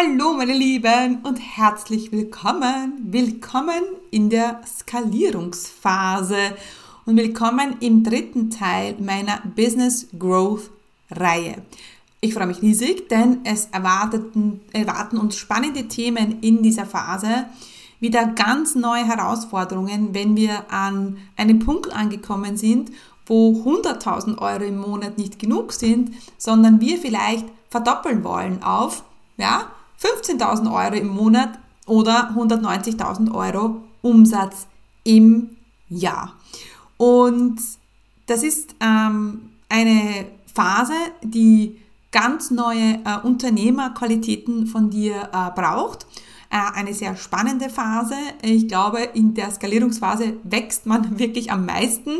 Hallo meine Lieben und herzlich willkommen. Willkommen in der Skalierungsphase und willkommen im dritten Teil meiner Business Growth Reihe. Ich freue mich riesig, denn es erwarteten, erwarten uns spannende Themen in dieser Phase, wieder ganz neue Herausforderungen, wenn wir an einem Punkt angekommen sind, wo 100.000 Euro im Monat nicht genug sind, sondern wir vielleicht verdoppeln wollen auf, ja, 15.000 Euro im Monat oder 190.000 Euro Umsatz im Jahr. Und das ist ähm, eine Phase, die ganz neue äh, Unternehmerqualitäten von dir äh, braucht. Äh, eine sehr spannende Phase. Ich glaube, in der Skalierungsphase wächst man wirklich am meisten.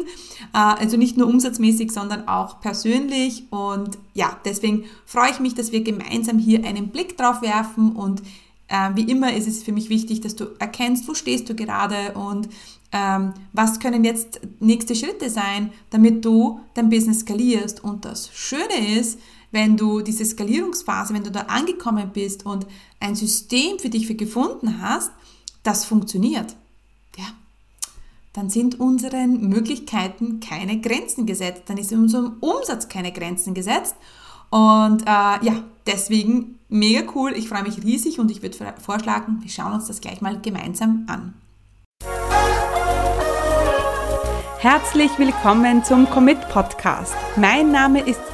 Äh, also nicht nur umsatzmäßig, sondern auch persönlich. Und ja, deswegen freue ich mich, dass wir gemeinsam hier einen Blick drauf werfen. Und äh, wie immer ist es für mich wichtig, dass du erkennst, wo stehst du gerade und ähm, was können jetzt nächste Schritte sein, damit du dein Business skalierst. Und das Schöne ist, wenn du diese Skalierungsphase, wenn du da angekommen bist und ein System für dich gefunden hast, das funktioniert, ja, dann sind unseren Möglichkeiten keine Grenzen gesetzt, dann ist unserem Umsatz keine Grenzen gesetzt. Und äh, ja, deswegen mega cool, ich freue mich riesig und ich würde vorschlagen, wir schauen uns das gleich mal gemeinsam an. Herzlich willkommen zum Commit Podcast. Mein Name ist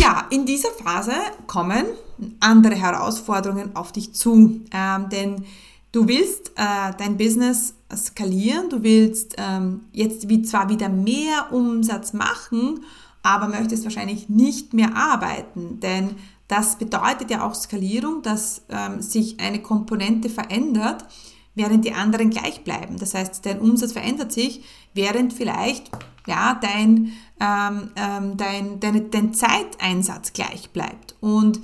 Ja, in dieser Phase kommen andere Herausforderungen auf dich zu, ähm, denn du willst äh, dein Business skalieren, du willst ähm, jetzt wie zwar wieder mehr Umsatz machen, aber möchtest wahrscheinlich nicht mehr arbeiten, denn das bedeutet ja auch Skalierung, dass ähm, sich eine Komponente verändert, während die anderen gleich bleiben. Das heißt, dein Umsatz verändert sich, während vielleicht ja, dein, ähm, ähm, dein, deine, dein Zeiteinsatz gleich bleibt. Und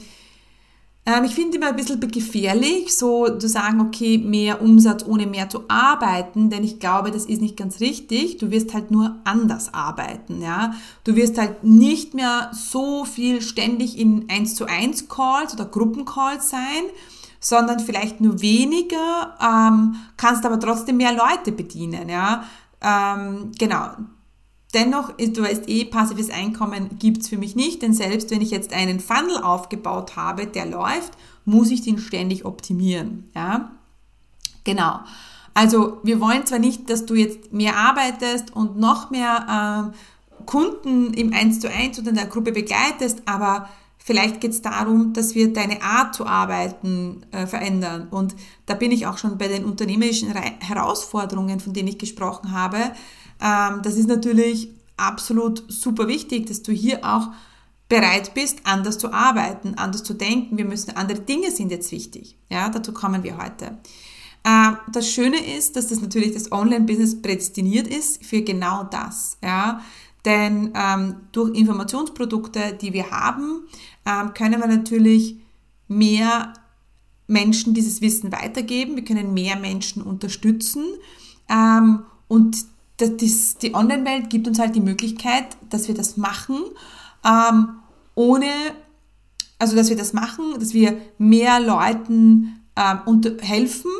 ähm, ich finde immer ein bisschen gefährlich, so zu sagen, okay, mehr Umsatz ohne mehr zu arbeiten, denn ich glaube, das ist nicht ganz richtig. Du wirst halt nur anders arbeiten, ja. Du wirst halt nicht mehr so viel ständig in 1 zu 1 Calls oder Gruppencalls sein, sondern vielleicht nur weniger, ähm, kannst aber trotzdem mehr Leute bedienen, ja. Ähm, genau, Dennoch, du weißt eh, passives Einkommen gibt's für mich nicht, denn selbst wenn ich jetzt einen Funnel aufgebaut habe, der läuft, muss ich den ständig optimieren. Ja? Genau. Also wir wollen zwar nicht, dass du jetzt mehr arbeitest und noch mehr äh, Kunden im 1 zu 1 oder in der Gruppe begleitest, aber vielleicht geht es darum, dass wir deine Art zu arbeiten äh, verändern. Und da bin ich auch schon bei den unternehmerischen Herausforderungen, von denen ich gesprochen habe. Ähm, das ist natürlich absolut super wichtig, dass du hier auch bereit bist, anders zu arbeiten, anders zu denken. Wir müssen, andere Dinge sind jetzt wichtig. Ja, dazu kommen wir heute. Ähm, das Schöne ist, dass das natürlich das Online-Business prädestiniert ist für genau das. Ja, denn ähm, durch Informationsprodukte, die wir haben, ähm, können wir natürlich mehr Menschen dieses Wissen weitergeben. Wir können mehr Menschen unterstützen. Ähm, und das, die Online-Welt gibt uns halt die Möglichkeit, dass wir das machen, ähm, ohne, also dass wir das machen, dass wir mehr Leuten ähm, unter, helfen,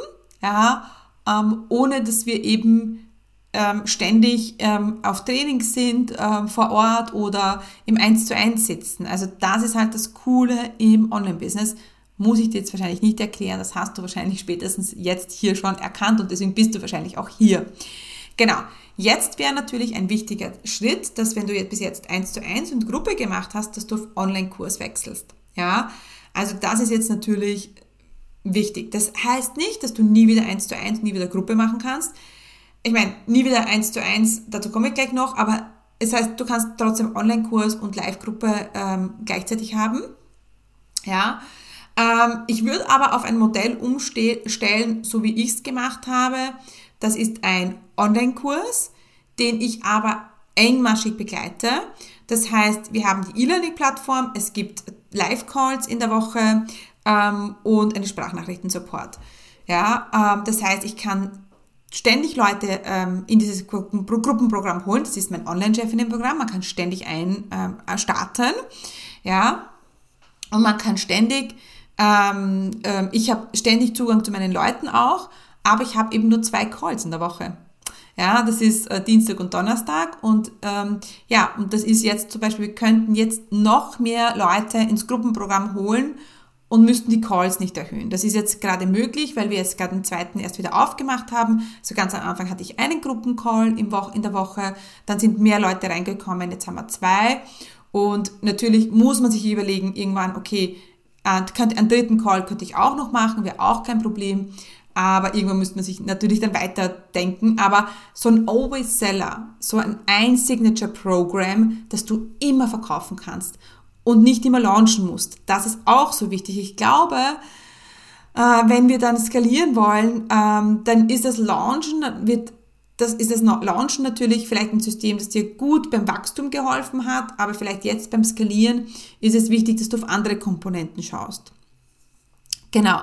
ja, ähm, ohne dass wir eben ähm, ständig ähm, auf Trainings sind ähm, vor Ort oder im 1 zu 1 sitzen. Also das ist halt das Coole im Online-Business. Muss ich dir jetzt wahrscheinlich nicht erklären, das hast du wahrscheinlich spätestens jetzt hier schon erkannt und deswegen bist du wahrscheinlich auch hier. Genau. Jetzt wäre natürlich ein wichtiger Schritt, dass wenn du jetzt bis jetzt eins zu eins und Gruppe gemacht hast, dass du auf Online-Kurs wechselst. Ja, also das ist jetzt natürlich wichtig. Das heißt nicht, dass du nie wieder eins zu eins, nie wieder Gruppe machen kannst. Ich meine, nie wieder eins zu eins, dazu komme ich gleich noch, aber es heißt, du kannst trotzdem Online-Kurs und Live-Gruppe ähm, gleichzeitig haben. Ja, ähm, ich würde aber auf ein Modell umstellen, so wie ich es gemacht habe Das ist ein Online-Kurs, den ich aber engmaschig begleite. Das heißt, wir haben die E-Learning-Plattform, es gibt Live-Calls in der Woche ähm, und einen Sprachnachrichten-Support. Ja, ähm, das heißt, ich kann ständig Leute ähm, in dieses Gruppen Gruppenprogramm holen. Das ist mein Online-Chefinnen-Programm. Man kann ständig ein ähm, starten, ja, und man kann ständig, ähm, ähm, ich habe ständig Zugang zu meinen Leuten auch, aber ich habe eben nur zwei Calls in der Woche. Ja, das ist äh, Dienstag und Donnerstag und ähm, ja, und das ist jetzt zum Beispiel, wir könnten jetzt noch mehr Leute ins Gruppenprogramm holen und müssten die Calls nicht erhöhen. Das ist jetzt gerade möglich, weil wir jetzt gerade den zweiten erst wieder aufgemacht haben. So ganz am Anfang hatte ich einen Gruppencall in der Woche, dann sind mehr Leute reingekommen, jetzt haben wir zwei. Und natürlich muss man sich überlegen, irgendwann, okay, einen dritten Call könnte ich auch noch machen, wäre auch kein Problem. Aber irgendwann müsste man sich natürlich dann weiterdenken. Aber so ein Always Seller, so ein Ein-Signature Program, das du immer verkaufen kannst und nicht immer launchen musst. Das ist auch so wichtig. Ich glaube, äh, wenn wir dann skalieren wollen, ähm, dann ist das Launchen, wird, das ist das Launchen natürlich vielleicht ein System, das dir gut beim Wachstum geholfen hat, aber vielleicht jetzt beim Skalieren ist es wichtig, dass du auf andere Komponenten schaust. Genau.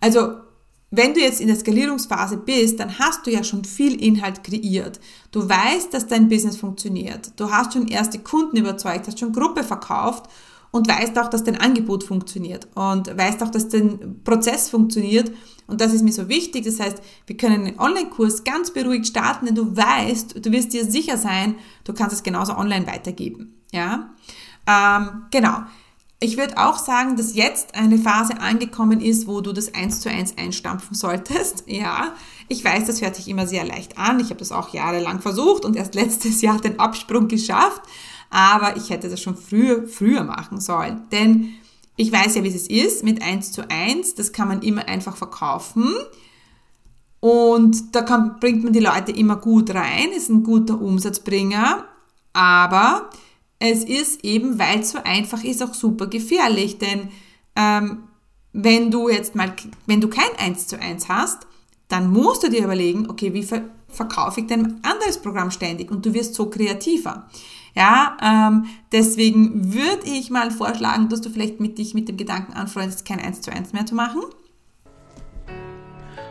Also wenn du jetzt in der Skalierungsphase bist, dann hast du ja schon viel Inhalt kreiert. Du weißt, dass dein Business funktioniert. Du hast schon erste Kunden überzeugt, hast schon Gruppe verkauft und weißt auch, dass dein Angebot funktioniert und weißt auch, dass dein Prozess funktioniert. Und das ist mir so wichtig. Das heißt, wir können einen Online-Kurs ganz beruhigt starten, denn du weißt, du wirst dir sicher sein, du kannst es genauso online weitergeben. Ja, ähm, genau. Ich würde auch sagen, dass jetzt eine Phase angekommen ist, wo du das eins zu eins einstampfen solltest. Ja, ich weiß, das hört sich immer sehr leicht an. Ich habe das auch jahrelang versucht und erst letztes Jahr den Absprung geschafft. Aber ich hätte das schon früher, früher machen sollen. Denn ich weiß ja, wie es ist mit eins zu eins. Das kann man immer einfach verkaufen. Und da kann, bringt man die Leute immer gut rein, ist ein guter Umsatzbringer. Aber es ist eben, weil es so einfach ist, auch super gefährlich. Denn ähm, wenn du jetzt mal, wenn du kein 1 zu 1 hast, dann musst du dir überlegen, okay, wie ver verkaufe ich denn ein anderes Programm ständig? Und du wirst so kreativer. Ja, ähm, deswegen würde ich mal vorschlagen, dass du vielleicht mit dich mit dem Gedanken anfreundest, kein 1 zu 1 mehr zu machen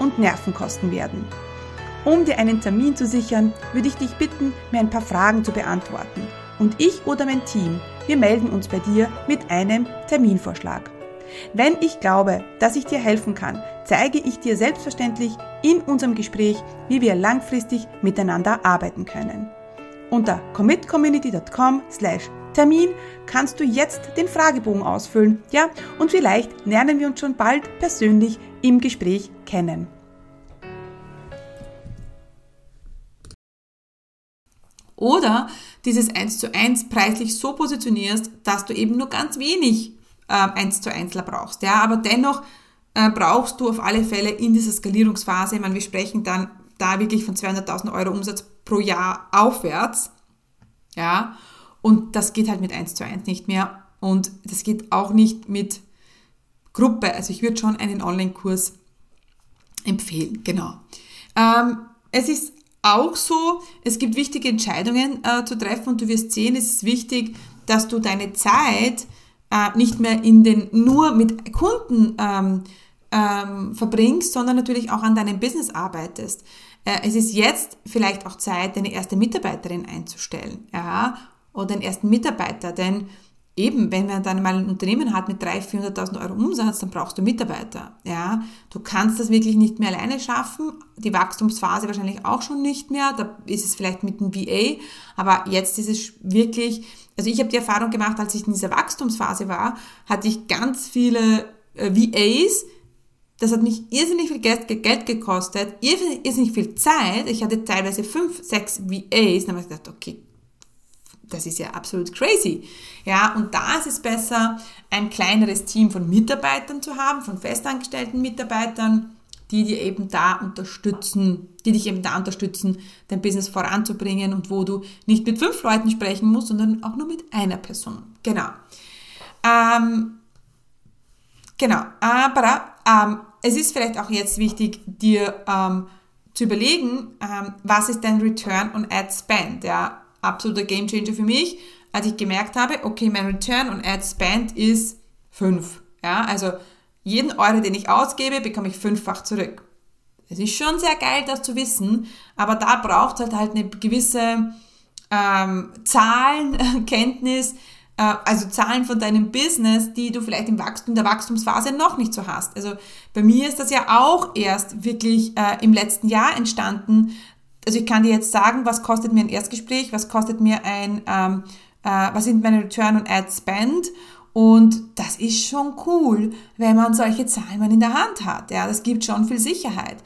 und Nerven kosten werden. Um dir einen Termin zu sichern, würde ich dich bitten, mir ein paar Fragen zu beantworten. Und ich oder mein Team, wir melden uns bei dir mit einem Terminvorschlag. Wenn ich glaube, dass ich dir helfen kann, zeige ich dir selbstverständlich in unserem Gespräch, wie wir langfristig miteinander arbeiten können. Unter commitcommunity.com slash Termin kannst du jetzt den Fragebogen ausfüllen, ja, und vielleicht lernen wir uns schon bald persönlich im Gespräch kennen. Oder dieses 1 zu 1 preislich so positionierst, dass du eben nur ganz wenig äh, 1 zu 1 brauchst. Ja, aber dennoch äh, brauchst du auf alle Fälle in dieser Skalierungsphase, ich meine, wir sprechen dann da wirklich von 200.000 Euro Umsatz pro Jahr aufwärts. Ja, und das geht halt mit 1 zu 1 nicht mehr. Und das geht auch nicht mit Gruppe. Also ich würde schon einen Online-Kurs empfehlen, genau. Ähm, es ist auch so, es gibt wichtige Entscheidungen äh, zu treffen und du wirst sehen, es ist wichtig, dass du deine Zeit äh, nicht mehr in den, nur mit Kunden ähm, ähm, verbringst, sondern natürlich auch an deinem Business arbeitest. Äh, es ist jetzt vielleicht auch Zeit, deine erste Mitarbeiterin einzustellen, ja, oder den ersten Mitarbeiter, denn eben, wenn man dann mal ein Unternehmen hat mit 300.000, 400.000 Euro Umsatz, dann brauchst du Mitarbeiter. Ja, du kannst das wirklich nicht mehr alleine schaffen. Die Wachstumsphase wahrscheinlich auch schon nicht mehr. Da ist es vielleicht mit einem VA. Aber jetzt ist es wirklich, also ich habe die Erfahrung gemacht, als ich in dieser Wachstumsphase war, hatte ich ganz viele äh, VAs, das hat mich irrsinnig viel Geld, gekostet, irrsinnig viel Zeit. Ich hatte teilweise fünf, sechs VAs. Dann habe ich gedacht, okay, das ist ja absolut crazy. Ja, und da ist es besser, ein kleineres Team von Mitarbeitern zu haben, von festangestellten Mitarbeitern, die dir eben da unterstützen, die dich eben da unterstützen, dein Business voranzubringen und wo du nicht mit fünf Leuten sprechen musst, sondern auch nur mit einer Person. Genau. Ähm, genau. Aber ähm, es ist vielleicht auch jetzt wichtig, dir ähm, zu überlegen, ähm, was ist dein Return on Ad Spend? Ja, absoluter Gamechanger für mich, als ich gemerkt habe, okay, mein Return on Ad Spend ist 5. Ja, also jeden Euro, den ich ausgebe, bekomme ich fünffach zurück. Es ist schon sehr geil, das zu wissen, aber da braucht es halt, halt eine gewisse ähm, Zahlenkenntnis, äh, also Zahlen von deinem Business, die du vielleicht im Wachstum der Wachstumsphase noch nicht so hast. Also bei mir ist das ja auch erst wirklich äh, im letzten Jahr entstanden. Also ich kann dir jetzt sagen, was kostet mir ein Erstgespräch, was kostet mir ein, ähm, äh, was sind meine Return on Ad Spend und das ist schon cool, wenn man solche Zahlen in der Hand hat. Ja, das gibt schon viel Sicherheit.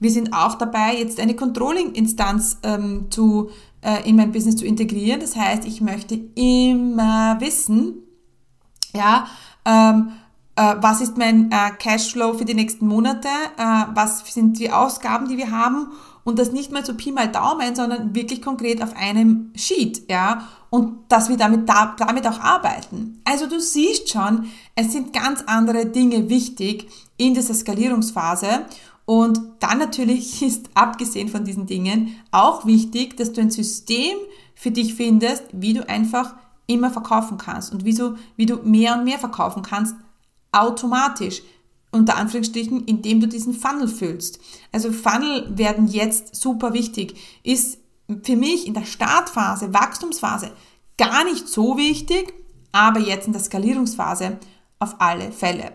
Wir sind auch dabei, jetzt eine Controlling-Instanz ähm, zu äh, in mein Business zu integrieren. Das heißt, ich möchte immer wissen, ja, ähm, äh, was ist mein äh, Cashflow für die nächsten Monate, äh, was sind die Ausgaben, die wir haben und das nicht mal so Pi mal Daumen, sondern wirklich konkret auf einem Sheet, ja, und dass wir damit, da, damit auch arbeiten. Also du siehst schon, es sind ganz andere Dinge wichtig in dieser Skalierungsphase und dann natürlich ist, abgesehen von diesen Dingen, auch wichtig, dass du ein System für dich findest, wie du einfach immer verkaufen kannst und wie, so, wie du mehr und mehr verkaufen kannst, automatisch. Unter Anführungsstrichen, indem du diesen Funnel füllst. Also Funnel werden jetzt super wichtig. Ist für mich in der Startphase, Wachstumsphase gar nicht so wichtig, aber jetzt in der Skalierungsphase auf alle Fälle.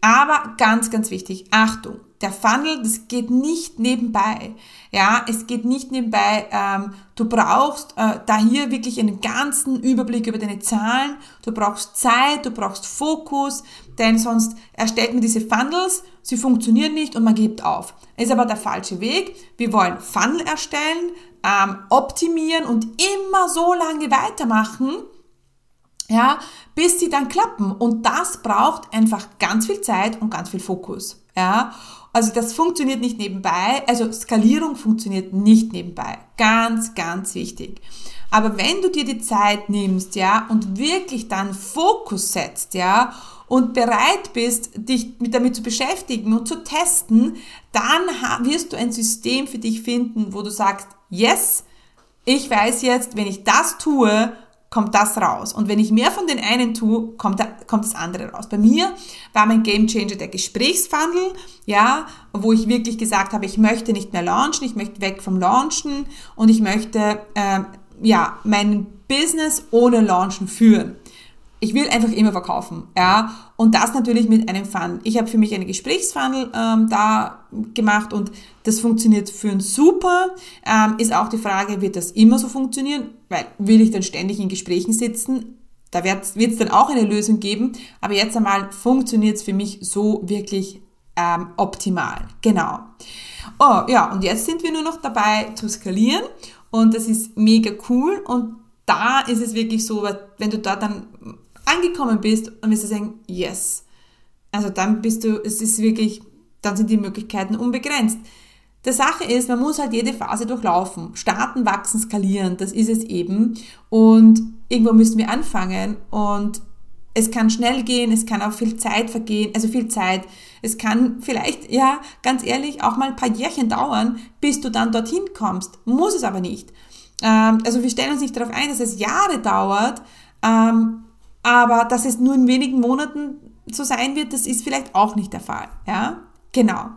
Aber ganz, ganz wichtig, Achtung, der Funnel, das geht nicht nebenbei. Ja, es geht nicht nebenbei. Ähm, du brauchst äh, da hier wirklich einen ganzen Überblick über deine Zahlen. Du brauchst Zeit, du brauchst Fokus, denn sonst erstellt man diese Funnels, sie funktionieren nicht und man gibt auf. Ist aber der falsche Weg. Wir wollen Funnel erstellen, ähm, optimieren und immer so lange weitermachen, ja, bis sie dann klappen. Und das braucht einfach ganz viel Zeit und ganz viel Fokus. Ja, also das funktioniert nicht nebenbei. Also Skalierung funktioniert nicht nebenbei. Ganz, ganz wichtig. Aber wenn du dir die Zeit nimmst, ja, und wirklich dann Fokus setzt, ja, und bereit bist, dich damit zu beschäftigen und zu testen, dann wirst du ein System für dich finden, wo du sagst, yes, ich weiß jetzt, wenn ich das tue, kommt das raus. Und wenn ich mehr von den einen tue, kommt, da, kommt das andere raus. Bei mir war mein Game Changer der Gesprächsfunnel, ja, wo ich wirklich gesagt habe, ich möchte nicht mehr launchen, ich möchte weg vom Launchen und ich möchte, äh, ja, mein Business ohne Launchen führen. Ich will einfach immer verkaufen, ja, und das natürlich mit einem Funnel. Ich habe für mich einen Gesprächsfunnel ähm, da gemacht und das funktioniert für uns super. Ähm, ist auch die Frage, wird das immer so funktionieren? Weil will ich dann ständig in Gesprächen sitzen? Da wird es dann auch eine Lösung geben. Aber jetzt einmal funktioniert es für mich so wirklich ähm, optimal. Genau. Oh ja, und jetzt sind wir nur noch dabei zu skalieren und das ist mega cool und da ist es wirklich so, wenn du da dann angekommen bist und wirst du sagen, yes. Also dann bist du, es ist wirklich, dann sind die Möglichkeiten unbegrenzt. Der Sache ist, man muss halt jede Phase durchlaufen. Starten, wachsen, skalieren, das ist es eben. Und irgendwo müssen wir anfangen und es kann schnell gehen, es kann auch viel Zeit vergehen, also viel Zeit. Es kann vielleicht, ja, ganz ehrlich, auch mal ein paar Jährchen dauern, bis du dann dorthin kommst. Muss es aber nicht. Ähm, also wir stellen uns nicht darauf ein, dass es Jahre dauert, ähm, aber dass es nur in wenigen Monaten so sein wird, das ist vielleicht auch nicht der Fall. Ja, genau.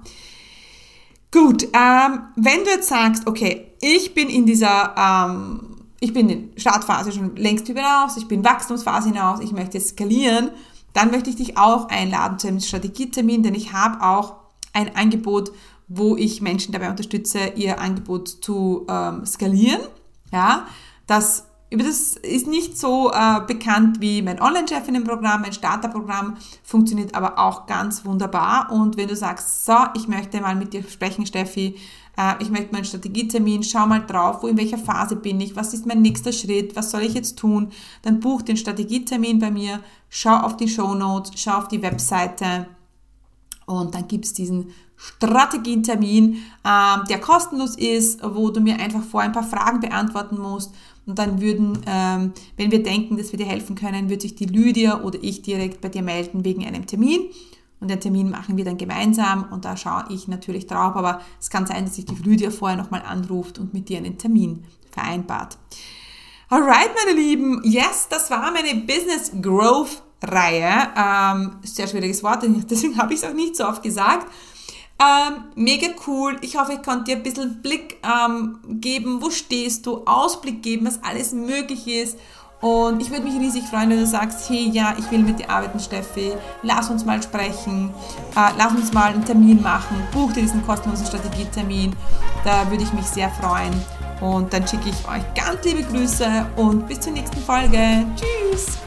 Gut, ähm, wenn du jetzt sagst, okay, ich bin in dieser, ähm, ich bin in Startphase schon längst hinaus, ich bin Wachstumsphase hinaus, ich möchte skalieren, dann möchte ich dich auch einladen zu einem Strategietermin, denn ich habe auch ein Angebot, wo ich Menschen dabei unterstütze, ihr Angebot zu ähm, skalieren. Ja, das über das ist nicht so äh, bekannt wie mein Online-Chefinnen-Programm, mein Starter-Programm, funktioniert aber auch ganz wunderbar. Und wenn du sagst, so, ich möchte mal mit dir sprechen, Steffi, äh, ich möchte meinen Strategietermin, schau mal drauf, wo in welcher Phase bin ich, was ist mein nächster Schritt, was soll ich jetzt tun, dann buch den Strategietermin bei mir, schau auf die Show Notes, schau auf die Webseite und dann gibt's diesen Strategietermin, ähm, der kostenlos ist, wo du mir einfach vor ein paar Fragen beantworten musst. Und dann würden, ähm, wenn wir denken, dass wir dir helfen können, wird sich die Lydia oder ich direkt bei dir melden wegen einem Termin. Und den Termin machen wir dann gemeinsam und da schaue ich natürlich drauf, aber es kann sein, dass sich die Lydia vorher nochmal anruft und mit dir einen Termin vereinbart. Alright, meine Lieben, yes, das war meine Business Growth Reihe. Ähm, sehr schwieriges Wort, deswegen habe ich es auch nicht so oft gesagt. Ähm, mega cool. Ich hoffe, ich konnte dir ein bisschen Blick ähm, geben, wo stehst du, Ausblick geben, was alles möglich ist. Und ich würde mich riesig freuen, wenn du sagst, hey, ja, ich will mit dir arbeiten, Steffi. Lass uns mal sprechen. Äh, lass uns mal einen Termin machen. Buch dir diesen kostenlosen Strategietermin. Da würde ich mich sehr freuen. Und dann schicke ich euch ganz liebe Grüße und bis zur nächsten Folge. Tschüss!